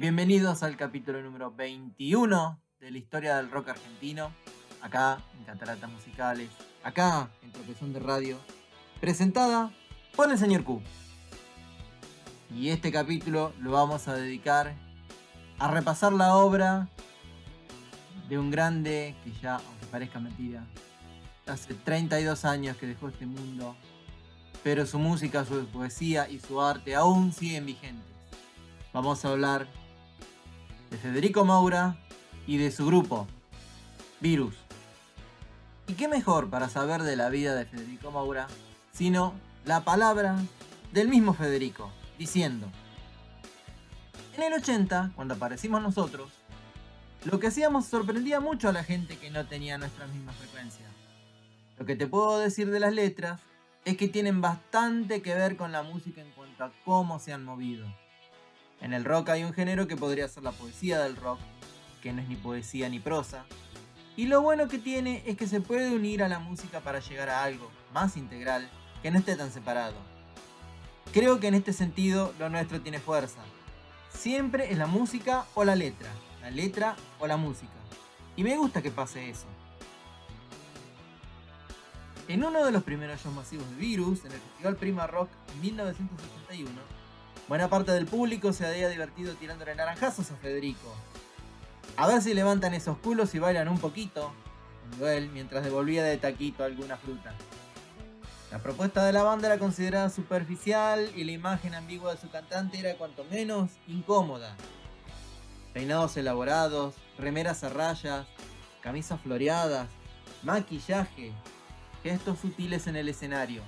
Bienvenidos al capítulo número 21 de la historia del rock argentino, acá en Cataratas Musicales, acá en Tropezón de Radio, presentada por el señor Q. Y este capítulo lo vamos a dedicar a repasar la obra de un grande que ya, aunque parezca mentira, hace 32 años que dejó este mundo, pero su música, su poesía y su arte aún siguen vigentes. Vamos a hablar de Federico Maura y de su grupo, Virus. ¿Y qué mejor para saber de la vida de Federico Maura sino la palabra del mismo Federico, diciendo, en el 80, cuando aparecimos nosotros, lo que hacíamos sorprendía mucho a la gente que no tenía nuestra misma frecuencia. Lo que te puedo decir de las letras es que tienen bastante que ver con la música en cuanto a cómo se han movido. En el rock hay un género que podría ser la poesía del rock, que no es ni poesía ni prosa. Y lo bueno que tiene es que se puede unir a la música para llegar a algo más integral que no esté tan separado. Creo que en este sentido lo nuestro tiene fuerza. Siempre es la música o la letra, la letra o la música. Y me gusta que pase eso. En uno de los primeros shows masivos de Virus, en el Festival Prima Rock en 1981, Buena parte del público se había divertido tirándole naranjazos a Federico. A ver si levantan esos culos y bailan un poquito, él mientras devolvía de taquito alguna fruta. La propuesta de la banda era considerada superficial y la imagen ambigua de su cantante era cuanto menos incómoda. Peinados elaborados, remeras a rayas, camisas floreadas, maquillaje, gestos sutiles en el escenario.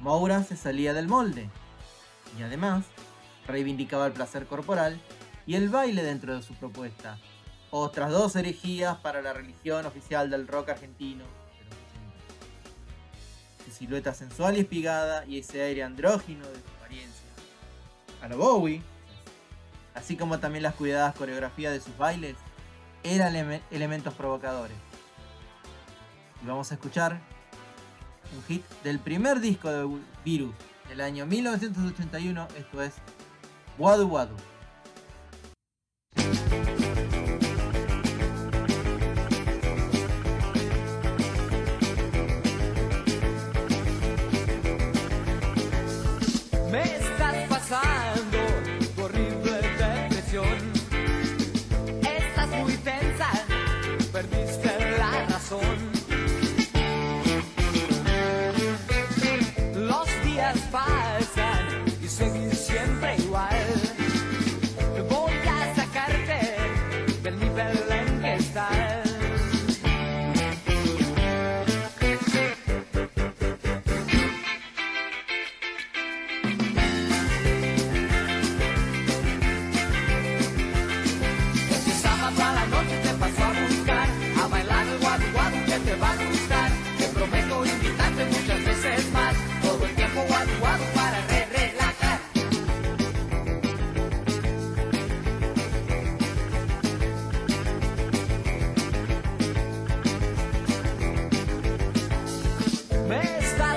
Moura se salía del molde y además reivindicaba el placer corporal y el baile dentro de su propuesta. Otras dos herejías para la religión oficial del rock argentino Su silueta sensual y espigada y ese aire andrógino de su apariencia. A lo Bowie, así como también las cuidadas coreografías de sus bailes, eran elementos provocadores. Y vamos a escuchar un hit del primer disco de Virus, el año 1981, esto es Wadu Wadu. Five. Vem está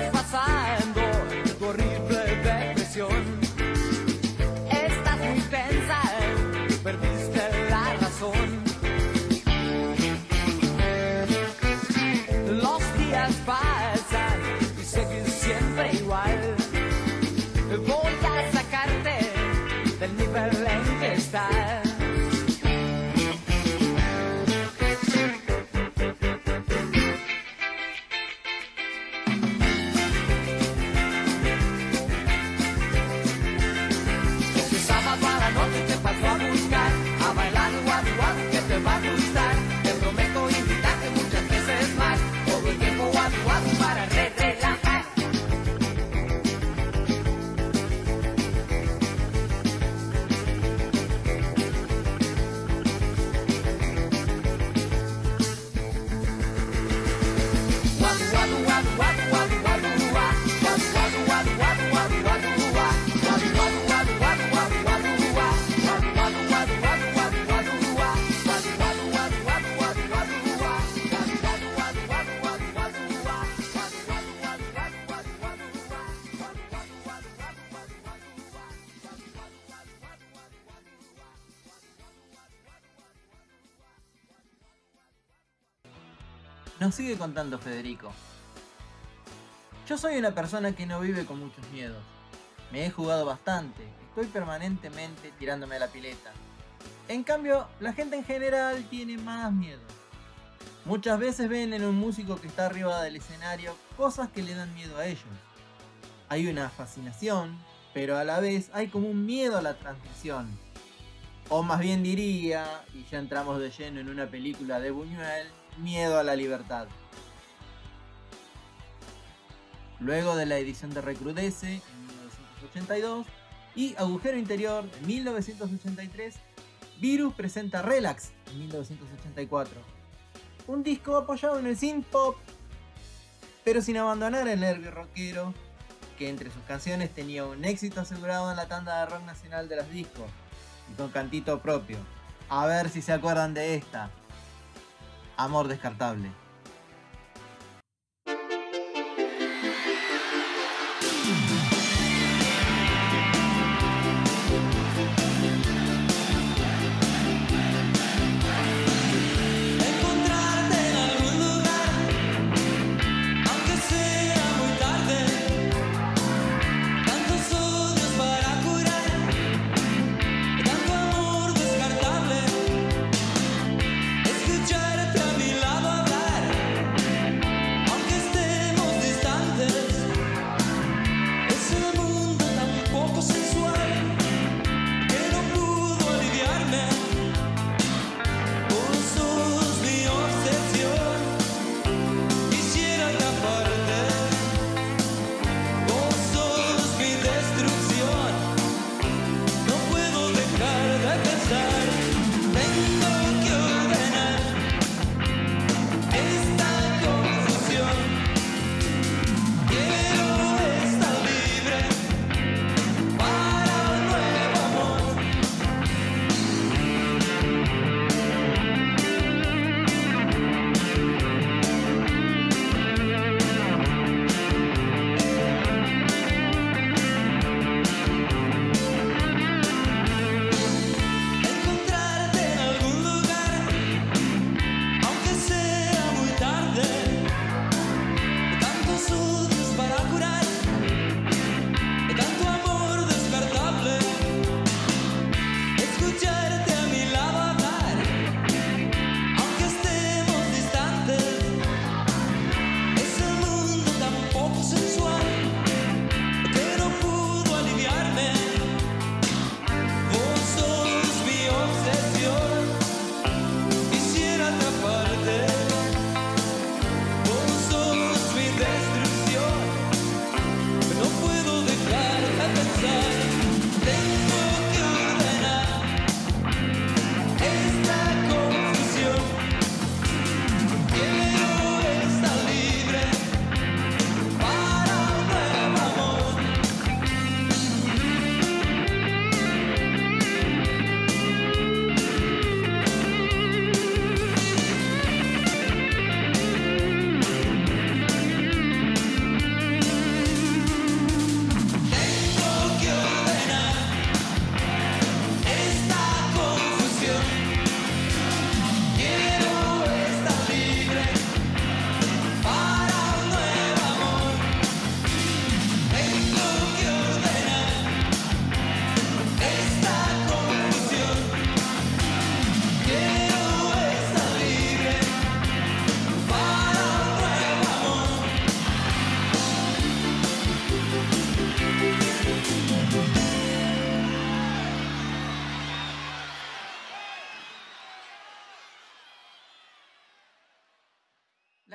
Nos sigue contando Federico. Yo soy una persona que no vive con muchos miedos. Me he jugado bastante, estoy permanentemente tirándome a la pileta. En cambio, la gente en general tiene más miedo. Muchas veces ven en un músico que está arriba del escenario cosas que le dan miedo a ellos. Hay una fascinación, pero a la vez hay como un miedo a la transmisión. O más bien diría, y ya entramos de lleno en una película de Buñuel, miedo a la libertad. Luego de la edición de Recrudece en 1982 y Agujero Interior de 1983, Virus presenta Relax en 1984. Un disco apoyado en el synth pop, pero sin abandonar el nervio rockero, que entre sus canciones tenía un éxito asegurado en la tanda de rock nacional de los discos, y con cantito propio. A ver si se acuerdan de esta. Amor descartable.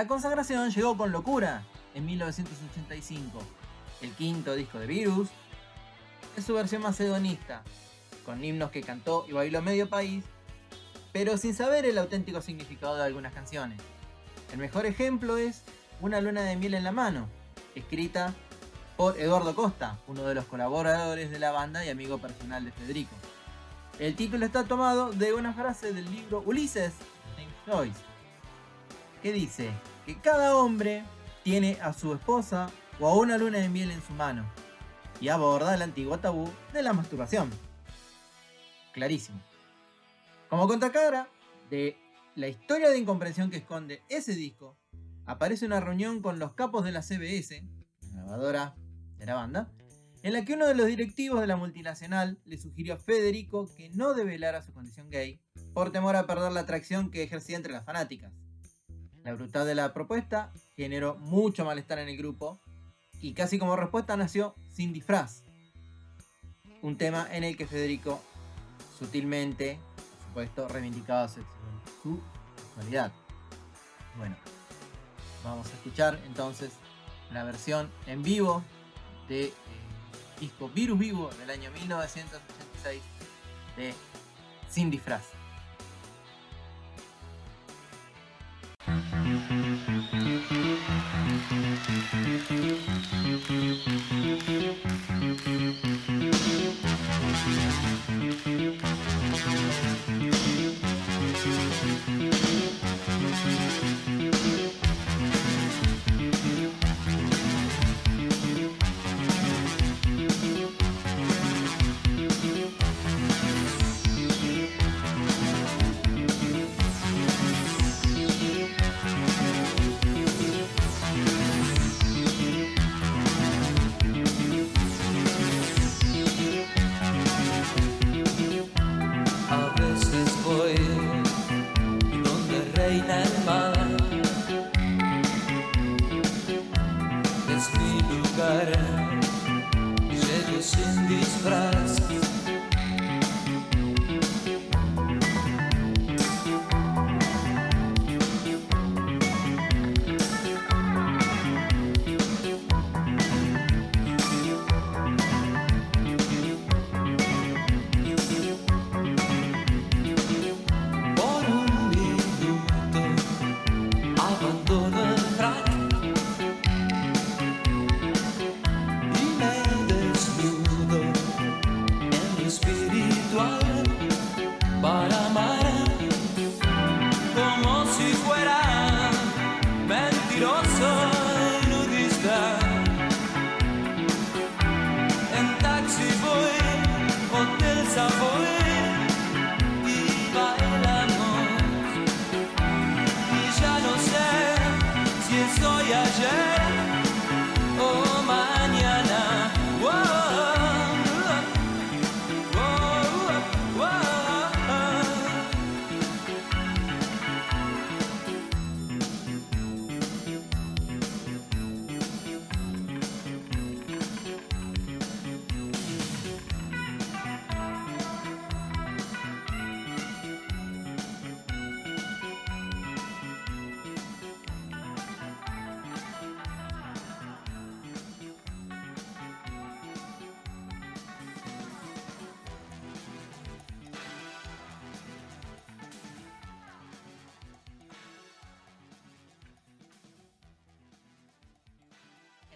La consagración llegó con locura en 1985. El quinto disco de Virus es su versión macedonista, con himnos que cantó y bailó medio país, pero sin saber el auténtico significado de algunas canciones. El mejor ejemplo es Una luna de miel en la mano, escrita por Eduardo Costa, uno de los colaboradores de la banda y amigo personal de Federico. El título está tomado de una frase del libro Ulises de James Joyce, que dice, que cada hombre tiene a su esposa o a una luna de miel en su mano y aborda el antiguo tabú de la masturbación. Clarísimo. Como contracara de la historia de incomprensión que esconde ese disco, aparece una reunión con los capos de la CBS, grabadora de la banda, en la que uno de los directivos de la multinacional le sugirió a Federico que no develara su condición gay por temor a perder la atracción que ejercía entre las fanáticas. La brutalidad de la propuesta generó mucho malestar en el grupo y casi como respuesta nació Sin disfraz, un tema en el que Federico sutilmente, por supuesto, reivindicaba su sexualidad. Bueno, vamos a escuchar entonces la versión en vivo de eh, disco Virus Vivo del año 1986 de Sin disfraz.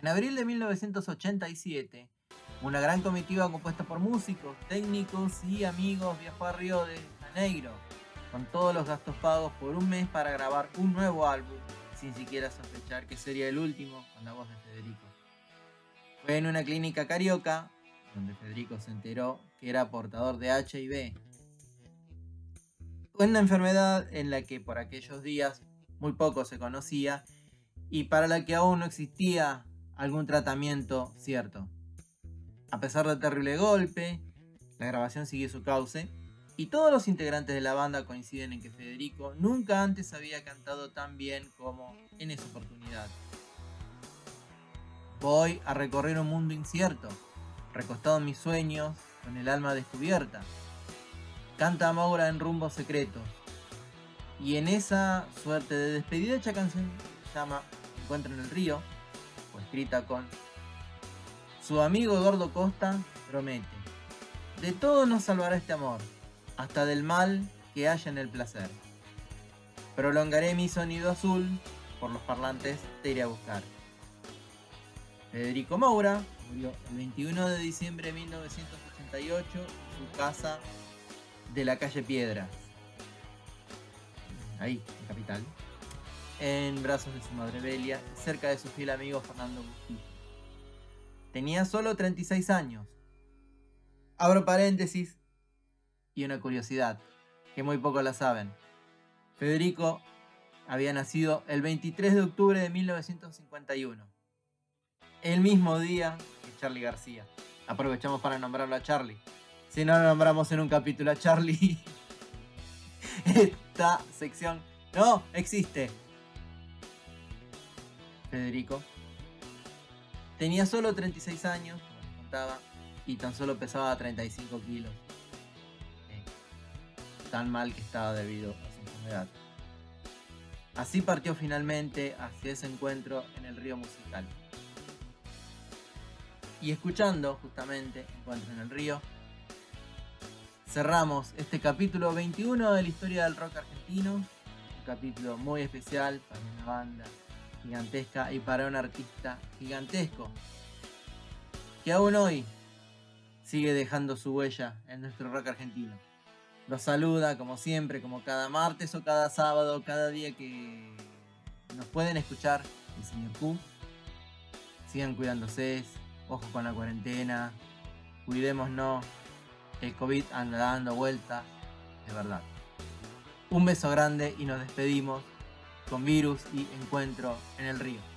En abril de 1987, una gran comitiva compuesta por músicos, técnicos y amigos viajó a Río de Janeiro, con todos los gastos pagos por un mes para grabar un nuevo álbum, sin siquiera sospechar que sería el último con la voz de Federico. Fue en una clínica carioca, donde Federico se enteró que era portador de HIV. Una enfermedad en la que por aquellos días muy poco se conocía y para la que aún no existía algún tratamiento cierto. A pesar del terrible golpe, la grabación siguió su cauce y todos los integrantes de la banda coinciden en que Federico nunca antes había cantado tan bien como en esa oportunidad. Voy a recorrer un mundo incierto, recostado en mis sueños, con el alma descubierta. Canta Maura en rumbo secreto. Y en esa suerte de despedida hecha canción se llama Encuentro en el río, escrita con su amigo Eduardo Costa, promete, de todo nos salvará este amor, hasta del mal que haya en el placer. Prolongaré mi sonido azul, por los parlantes te iré a buscar. Federico Moura murió el 21 de diciembre de 1988 en su casa de la calle Piedras, ahí, en Capital en brazos de su madre Belia, cerca de su fiel amigo Fernando Bustillo. Tenía solo 36 años. Abro paréntesis y una curiosidad, que muy pocos la saben. Federico había nacido el 23 de octubre de 1951, el mismo día que Charlie García. Aprovechamos para nombrarlo a Charlie. Si no lo nombramos en un capítulo a Charlie, esta sección no existe. Federico tenía solo 36 años, como contaba, y tan solo pesaba 35 kilos. Eh, tan mal que estaba debido a su enfermedad. Así partió finalmente hacia ese encuentro en el río musical. Y escuchando justamente Encuentro en el río, cerramos este capítulo 21 de la historia del rock argentino. Un capítulo muy especial para una banda gigantesca y para un artista gigantesco que aún hoy sigue dejando su huella en nuestro rock argentino. Los saluda como siempre, como cada martes o cada sábado, cada día que nos pueden escuchar el señor Q. Sigan cuidándose, ojo con la cuarentena, cuidémonos, el COVID anda dando vueltas, de verdad. Un beso grande y nos despedimos con virus y encuentro en el río.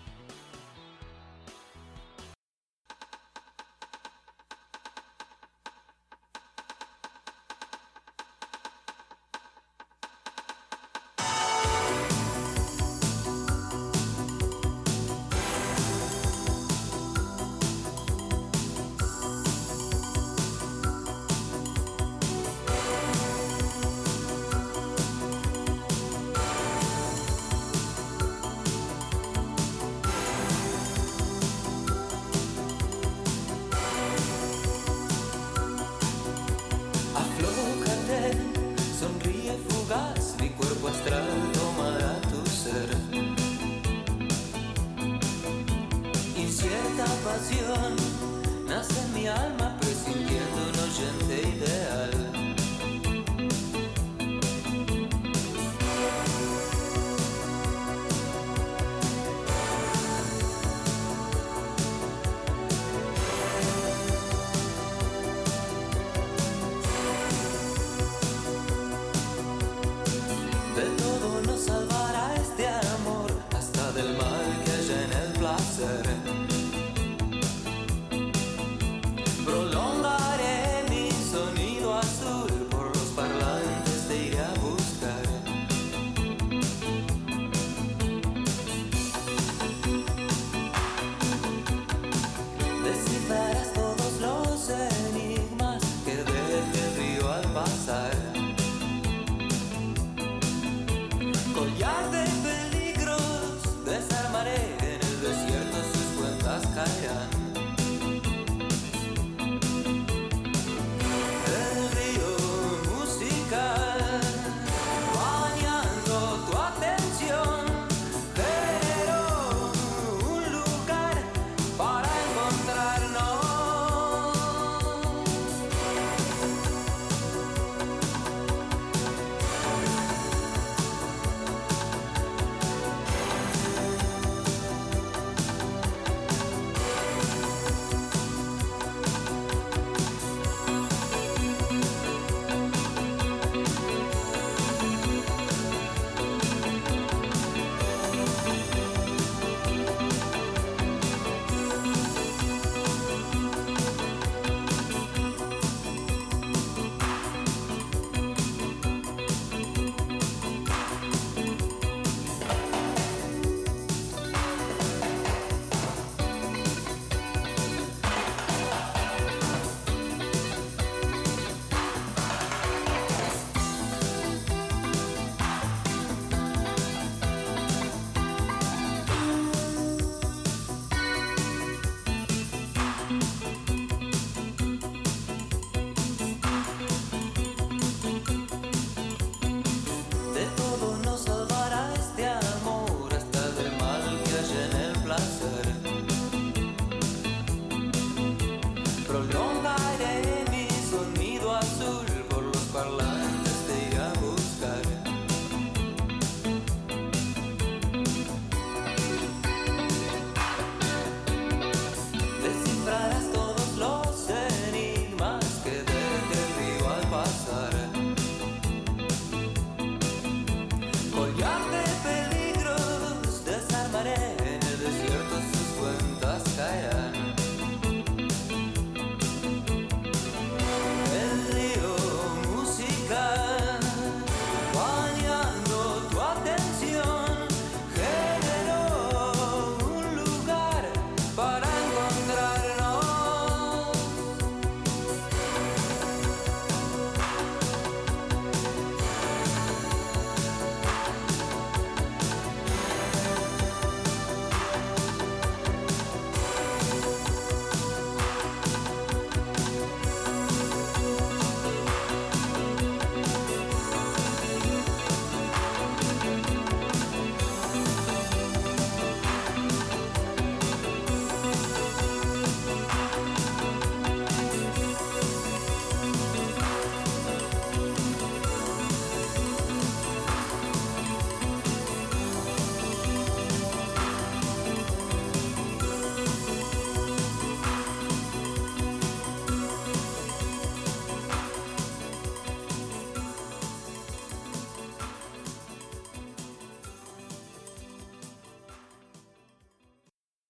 voy